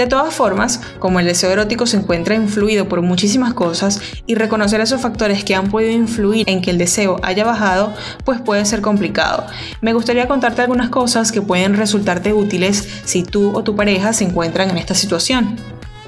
De todas formas, como el deseo erótico se encuentra influido por muchísimas cosas y reconocer esos factores que han podido influir en que el deseo haya bajado, pues puede ser complicado. Me gustaría contarte algunas cosas que pueden resultarte útiles si tú o tu pareja se encuentran en esta situación.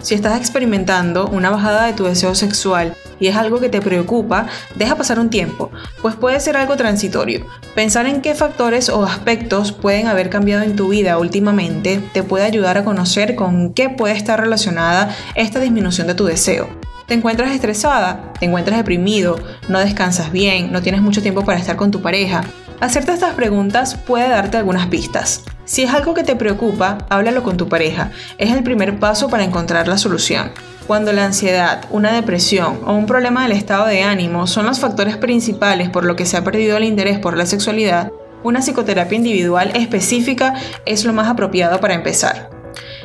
Si estás experimentando una bajada de tu deseo sexual y es algo que te preocupa, deja pasar un tiempo, pues puede ser algo transitorio. Pensar en qué factores o aspectos pueden haber cambiado en tu vida últimamente te puede ayudar a conocer con qué puede estar relacionada esta disminución de tu deseo. ¿Te encuentras estresada? ¿Te encuentras deprimido? ¿No descansas bien? ¿No tienes mucho tiempo para estar con tu pareja? Hacerte estas preguntas puede darte algunas pistas. Si es algo que te preocupa, háblalo con tu pareja. Es el primer paso para encontrar la solución. Cuando la ansiedad, una depresión o un problema del estado de ánimo son los factores principales por lo que se ha perdido el interés por la sexualidad, una psicoterapia individual específica es lo más apropiado para empezar.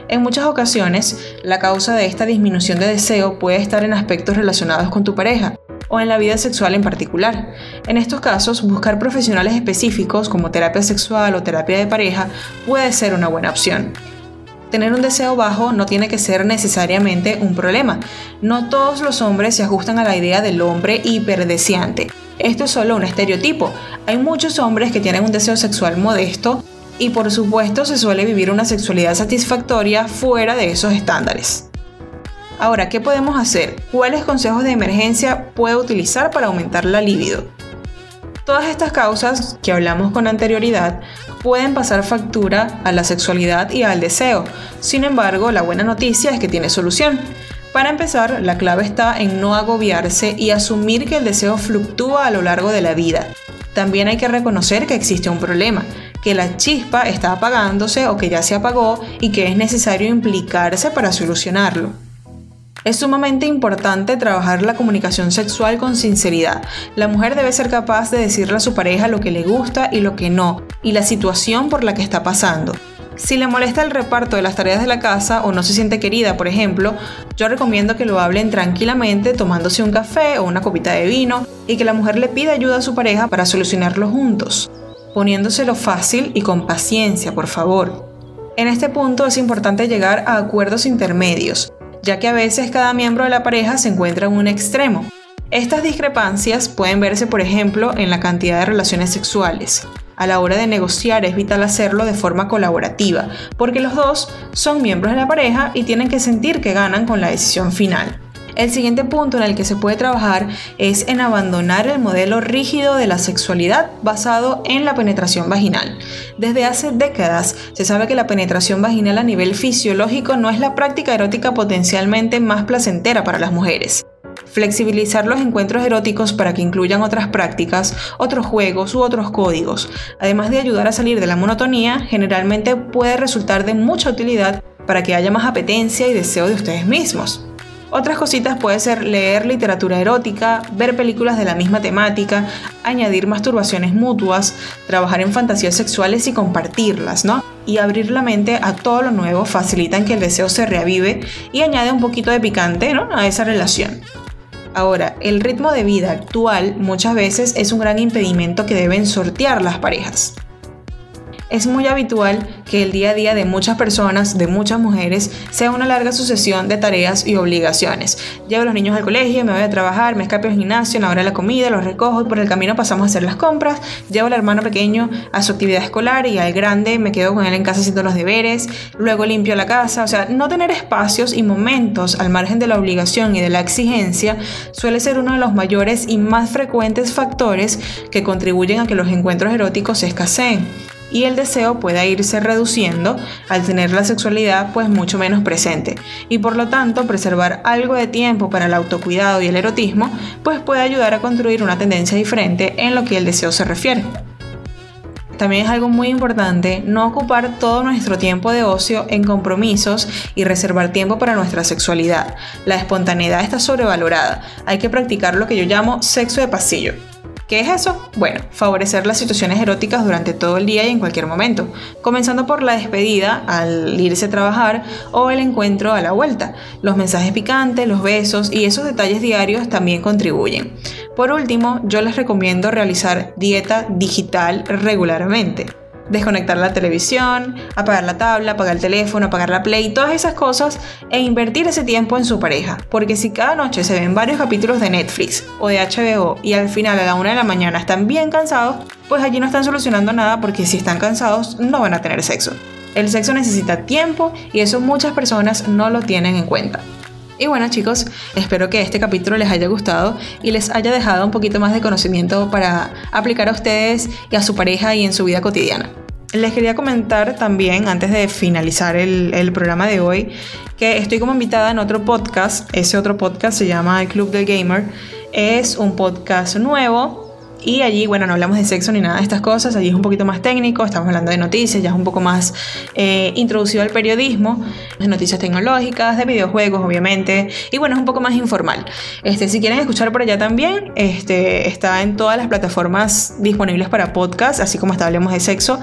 En muchas ocasiones, la causa de esta disminución de deseo puede estar en aspectos relacionados con tu pareja o en la vida sexual en particular. En estos casos, buscar profesionales específicos como terapia sexual o terapia de pareja puede ser una buena opción. Tener un deseo bajo no tiene que ser necesariamente un problema. No todos los hombres se ajustan a la idea del hombre hiperdeseante. Esto es solo un estereotipo. Hay muchos hombres que tienen un deseo sexual modesto y por supuesto se suele vivir una sexualidad satisfactoria fuera de esos estándares. Ahora, ¿qué podemos hacer? ¿Cuáles consejos de emergencia puede utilizar para aumentar la libido? Todas estas causas que hablamos con anterioridad pueden pasar factura a la sexualidad y al deseo. Sin embargo, la buena noticia es que tiene solución. Para empezar, la clave está en no agobiarse y asumir que el deseo fluctúa a lo largo de la vida. También hay que reconocer que existe un problema, que la chispa está apagándose o que ya se apagó y que es necesario implicarse para solucionarlo. Es sumamente importante trabajar la comunicación sexual con sinceridad. La mujer debe ser capaz de decirle a su pareja lo que le gusta y lo que no, y la situación por la que está pasando. Si le molesta el reparto de las tareas de la casa o no se siente querida, por ejemplo, yo recomiendo que lo hablen tranquilamente tomándose un café o una copita de vino y que la mujer le pida ayuda a su pareja para solucionarlo juntos, poniéndoselo fácil y con paciencia, por favor. En este punto es importante llegar a acuerdos intermedios, ya que a veces cada miembro de la pareja se encuentra en un extremo. Estas discrepancias pueden verse, por ejemplo, en la cantidad de relaciones sexuales. A la hora de negociar es vital hacerlo de forma colaborativa, porque los dos son miembros de la pareja y tienen que sentir que ganan con la decisión final. El siguiente punto en el que se puede trabajar es en abandonar el modelo rígido de la sexualidad basado en la penetración vaginal. Desde hace décadas se sabe que la penetración vaginal a nivel fisiológico no es la práctica erótica potencialmente más placentera para las mujeres. Flexibilizar los encuentros eróticos para que incluyan otras prácticas, otros juegos u otros códigos, además de ayudar a salir de la monotonía, generalmente puede resultar de mucha utilidad para que haya más apetencia y deseo de ustedes mismos. Otras cositas puede ser leer literatura erótica, ver películas de la misma temática, añadir masturbaciones mutuas, trabajar en fantasías sexuales y compartirlas, ¿no? Y abrir la mente a todo lo nuevo facilitan que el deseo se reavive y añade un poquito de picante, ¿no? A esa relación. Ahora, el ritmo de vida actual muchas veces es un gran impedimento que deben sortear las parejas. Es muy habitual que el día a día de muchas personas, de muchas mujeres, sea una larga sucesión de tareas y obligaciones. Llevo a los niños al colegio, me voy a trabajar, me escapo al gimnasio, la hora de la comida, los recojo y por el camino pasamos a hacer las compras. Llevo al hermano pequeño a su actividad escolar y al grande me quedo con él en casa haciendo los deberes. Luego limpio la casa. O sea, no tener espacios y momentos al margen de la obligación y de la exigencia suele ser uno de los mayores y más frecuentes factores que contribuyen a que los encuentros eróticos se escaseen y el deseo pueda irse reduciendo al tener la sexualidad pues mucho menos presente y por lo tanto preservar algo de tiempo para el autocuidado y el erotismo pues puede ayudar a construir una tendencia diferente en lo que el deseo se refiere. También es algo muy importante no ocupar todo nuestro tiempo de ocio en compromisos y reservar tiempo para nuestra sexualidad. La espontaneidad está sobrevalorada. Hay que practicar lo que yo llamo sexo de pasillo. ¿Qué es eso? Bueno, favorecer las situaciones eróticas durante todo el día y en cualquier momento, comenzando por la despedida al irse a trabajar o el encuentro a la vuelta. Los mensajes picantes, los besos y esos detalles diarios también contribuyen. Por último, yo les recomiendo realizar dieta digital regularmente. Desconectar la televisión, apagar la tabla, apagar el teléfono, apagar la play, todas esas cosas e invertir ese tiempo en su pareja. Porque si cada noche se ven varios capítulos de Netflix o de HBO y al final a la una de la mañana están bien cansados, pues allí no están solucionando nada porque si están cansados no van a tener sexo. El sexo necesita tiempo y eso muchas personas no lo tienen en cuenta. Y bueno chicos, espero que este capítulo les haya gustado y les haya dejado un poquito más de conocimiento para aplicar a ustedes y a su pareja y en su vida cotidiana. Les quería comentar también, antes de finalizar el, el, programa de hoy, que estoy como invitada en otro podcast. Ese otro podcast se llama El Club del Gamer. Es un podcast nuevo y allí, bueno, no hablamos de sexo ni nada de estas cosas, allí es un poquito más técnico, estamos hablando de noticias, ya es un poco más eh, introducido al periodismo, de noticias tecnológicas, de videojuegos, obviamente, y bueno, es un poco más informal. Este, si quieren escuchar por allá también, este, está en todas las plataformas disponibles para podcast, así como está Hablemos de Sexo.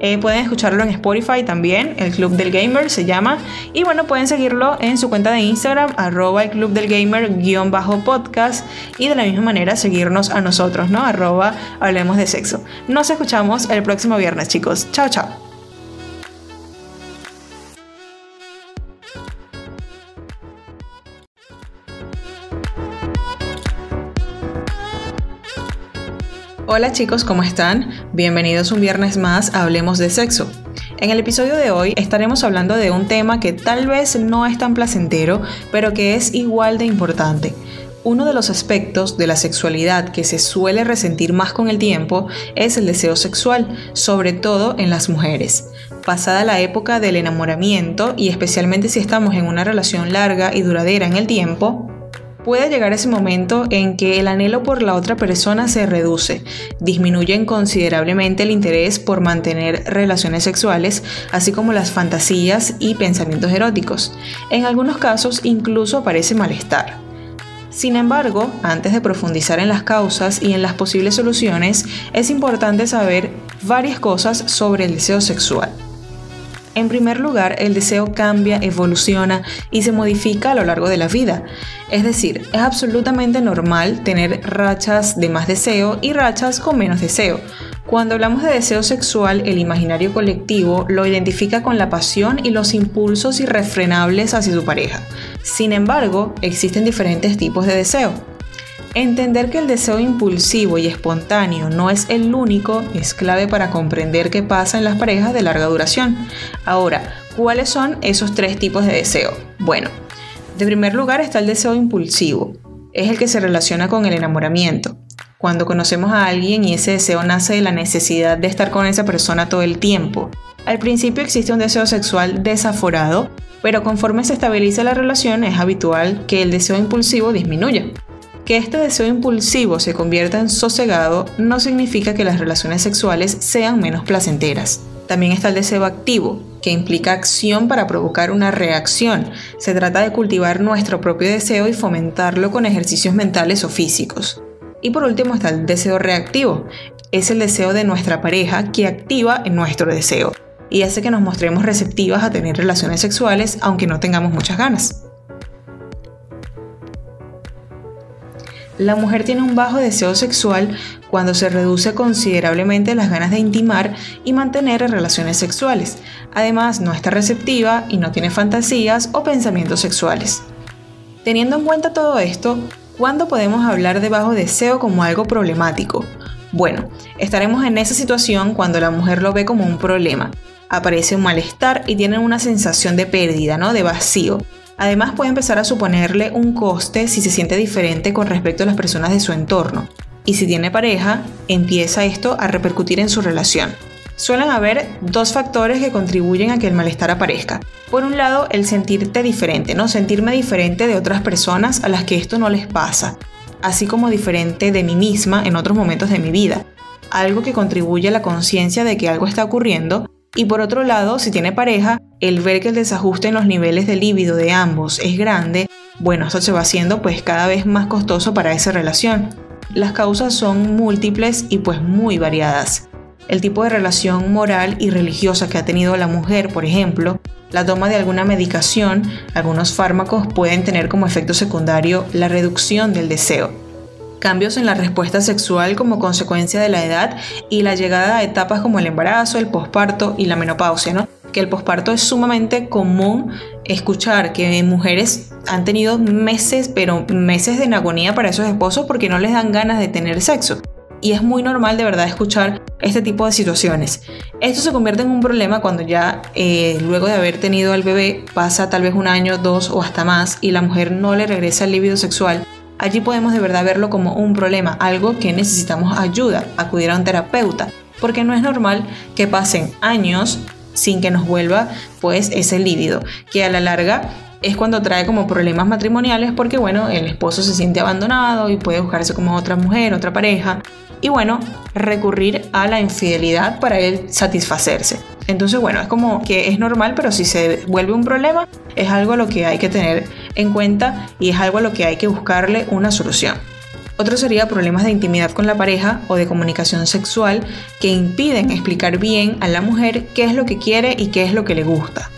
Eh, pueden escucharlo en Spotify también, el Club del Gamer se llama, y bueno, pueden seguirlo en su cuenta de Instagram, arroba el Club del Gamer guion bajo podcast, y de la misma manera seguirnos a nosotros, ¿no? Hablemos de sexo. Nos escuchamos el próximo viernes, chicos. Chao, chao. Hola chicos, ¿cómo están? Bienvenidos un viernes más a Hablemos de Sexo. En el episodio de hoy estaremos hablando de un tema que tal vez no es tan placentero, pero que es igual de importante. Uno de los aspectos de la sexualidad que se suele resentir más con el tiempo es el deseo sexual, sobre todo en las mujeres. Pasada la época del enamoramiento y especialmente si estamos en una relación larga y duradera en el tiempo, puede llegar ese momento en que el anhelo por la otra persona se reduce, disminuyen considerablemente el interés por mantener relaciones sexuales, así como las fantasías y pensamientos eróticos. En algunos casos incluso aparece malestar. Sin embargo, antes de profundizar en las causas y en las posibles soluciones, es importante saber varias cosas sobre el deseo sexual. En primer lugar, el deseo cambia, evoluciona y se modifica a lo largo de la vida. Es decir, es absolutamente normal tener rachas de más deseo y rachas con menos deseo. Cuando hablamos de deseo sexual, el imaginario colectivo lo identifica con la pasión y los impulsos irrefrenables hacia su pareja. Sin embargo, existen diferentes tipos de deseo. Entender que el deseo impulsivo y espontáneo no es el único es clave para comprender qué pasa en las parejas de larga duración. Ahora, ¿cuáles son esos tres tipos de deseo? Bueno, de primer lugar está el deseo impulsivo. Es el que se relaciona con el enamoramiento cuando conocemos a alguien y ese deseo nace de la necesidad de estar con esa persona todo el tiempo. Al principio existe un deseo sexual desaforado, pero conforme se estabiliza la relación es habitual que el deseo impulsivo disminuya. Que este deseo impulsivo se convierta en sosegado no significa que las relaciones sexuales sean menos placenteras. También está el deseo activo, que implica acción para provocar una reacción. Se trata de cultivar nuestro propio deseo y fomentarlo con ejercicios mentales o físicos. Y por último está el deseo reactivo. Es el deseo de nuestra pareja que activa nuestro deseo y hace que nos mostremos receptivas a tener relaciones sexuales aunque no tengamos muchas ganas. La mujer tiene un bajo deseo sexual cuando se reduce considerablemente las ganas de intimar y mantener relaciones sexuales. Además, no está receptiva y no tiene fantasías o pensamientos sexuales. Teniendo en cuenta todo esto, ¿Cuándo podemos hablar de bajo deseo como algo problemático? Bueno, estaremos en esa situación cuando la mujer lo ve como un problema. Aparece un malestar y tiene una sensación de pérdida, ¿no? De vacío. Además puede empezar a suponerle un coste si se siente diferente con respecto a las personas de su entorno. Y si tiene pareja, empieza esto a repercutir en su relación. Suelen haber dos factores que contribuyen a que el malestar aparezca. Por un lado, el sentirte diferente, ¿no? Sentirme diferente de otras personas a las que esto no les pasa, así como diferente de mí misma en otros momentos de mi vida. Algo que contribuye a la conciencia de que algo está ocurriendo. Y por otro lado, si tiene pareja, el ver que el desajuste en los niveles de líbido de ambos es grande, bueno, esto se va haciendo pues cada vez más costoso para esa relación. Las causas son múltiples y pues muy variadas el tipo de relación moral y religiosa que ha tenido la mujer, por ejemplo, la toma de alguna medicación, algunos fármacos pueden tener como efecto secundario la reducción del deseo. Cambios en la respuesta sexual como consecuencia de la edad y la llegada a etapas como el embarazo, el posparto y la menopausia, ¿no? Que el posparto es sumamente común escuchar que mujeres han tenido meses, pero meses de agonía para esos esposos porque no les dan ganas de tener sexo. Y es muy normal de verdad escuchar este tipo de situaciones. Esto se convierte en un problema cuando ya eh, luego de haber tenido al bebé pasa tal vez un año, dos o hasta más y la mujer no le regresa el líbido sexual Allí podemos de verdad verlo como un problema, algo que necesitamos ayuda, acudir a un terapeuta, porque no es normal que pasen años sin que nos vuelva pues ese líbido, que a la larga es cuando trae como problemas matrimoniales porque bueno, el esposo se siente abandonado y puede buscarse como otra mujer, otra pareja y bueno, recurrir a la infidelidad para él satisfacerse. Entonces, bueno, es como que es normal, pero si se vuelve un problema, es algo a lo que hay que tener en cuenta y es algo a lo que hay que buscarle una solución. Otro sería problemas de intimidad con la pareja o de comunicación sexual que impiden explicar bien a la mujer qué es lo que quiere y qué es lo que le gusta.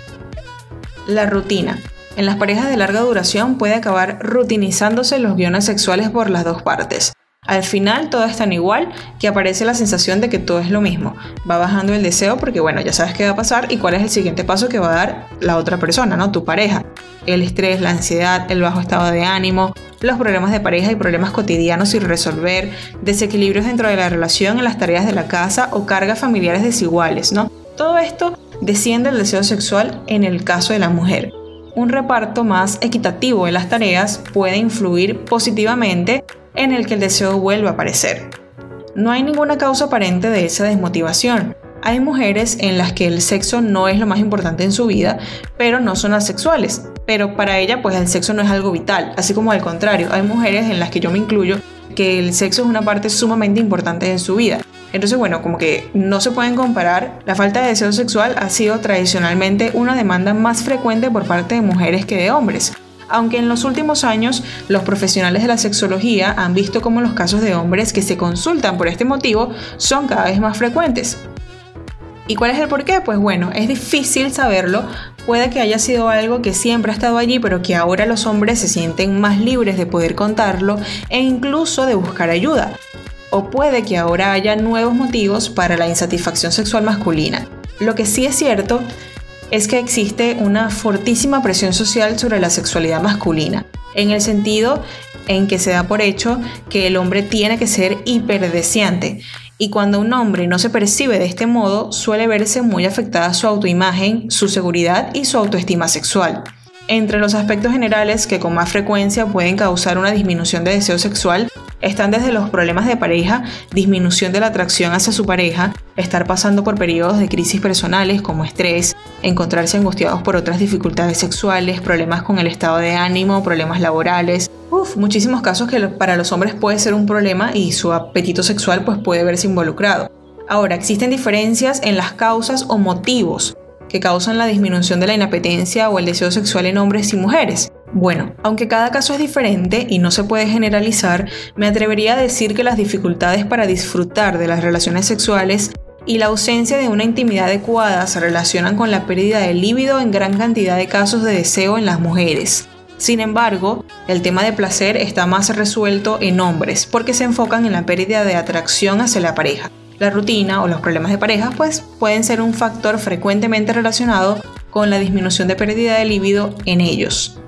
La rutina. En las parejas de larga duración puede acabar rutinizándose los guiones sexuales por las dos partes. Al final todo es tan igual que aparece la sensación de que todo es lo mismo. Va bajando el deseo porque bueno, ya sabes qué va a pasar y cuál es el siguiente paso que va a dar la otra persona, ¿no? Tu pareja. El estrés, la ansiedad, el bajo estado de ánimo, los problemas de pareja y problemas cotidianos sin resolver, desequilibrios dentro de la relación en las tareas de la casa o cargas familiares desiguales, ¿no? Todo esto desciende el deseo sexual en el caso de la mujer un reparto más equitativo de las tareas puede influir positivamente en el que el deseo vuelva a aparecer. No hay ninguna causa aparente de esa desmotivación. Hay mujeres en las que el sexo no es lo más importante en su vida, pero no son asexuales. Pero para ella, pues el sexo no es algo vital. Así como al contrario, hay mujeres en las que yo me incluyo que el sexo es una parte sumamente importante en su vida. Entonces, bueno, como que no se pueden comparar. La falta de deseo sexual ha sido tradicionalmente una demanda más frecuente por parte de mujeres que de hombres. Aunque en los últimos años los profesionales de la sexología han visto cómo los casos de hombres que se consultan por este motivo son cada vez más frecuentes. ¿Y cuál es el porqué? Pues bueno, es difícil saberlo. Puede que haya sido algo que siempre ha estado allí, pero que ahora los hombres se sienten más libres de poder contarlo e incluso de buscar ayuda o puede que ahora haya nuevos motivos para la insatisfacción sexual masculina. Lo que sí es cierto es que existe una fortísima presión social sobre la sexualidad masculina, en el sentido en que se da por hecho que el hombre tiene que ser hiperdeseante y cuando un hombre no se percibe de este modo suele verse muy afectada su autoimagen, su seguridad y su autoestima sexual. Entre los aspectos generales que con más frecuencia pueden causar una disminución de deseo sexual están desde los problemas de pareja, disminución de la atracción hacia su pareja, estar pasando por periodos de crisis personales como estrés, encontrarse angustiados por otras dificultades sexuales, problemas con el estado de ánimo, problemas laborales. Uf, muchísimos casos que para los hombres puede ser un problema y su apetito sexual pues puede verse involucrado. Ahora, existen diferencias en las causas o motivos que causan la disminución de la inapetencia o el deseo sexual en hombres y mujeres. Bueno, aunque cada caso es diferente y no se puede generalizar, me atrevería a decir que las dificultades para disfrutar de las relaciones sexuales y la ausencia de una intimidad adecuada se relacionan con la pérdida de líbido en gran cantidad de casos de deseo en las mujeres. Sin embargo, el tema de placer está más resuelto en hombres porque se enfocan en la pérdida de atracción hacia la pareja. La rutina o los problemas de pareja pues pueden ser un factor frecuentemente relacionado con la disminución de pérdida de líbido en ellos.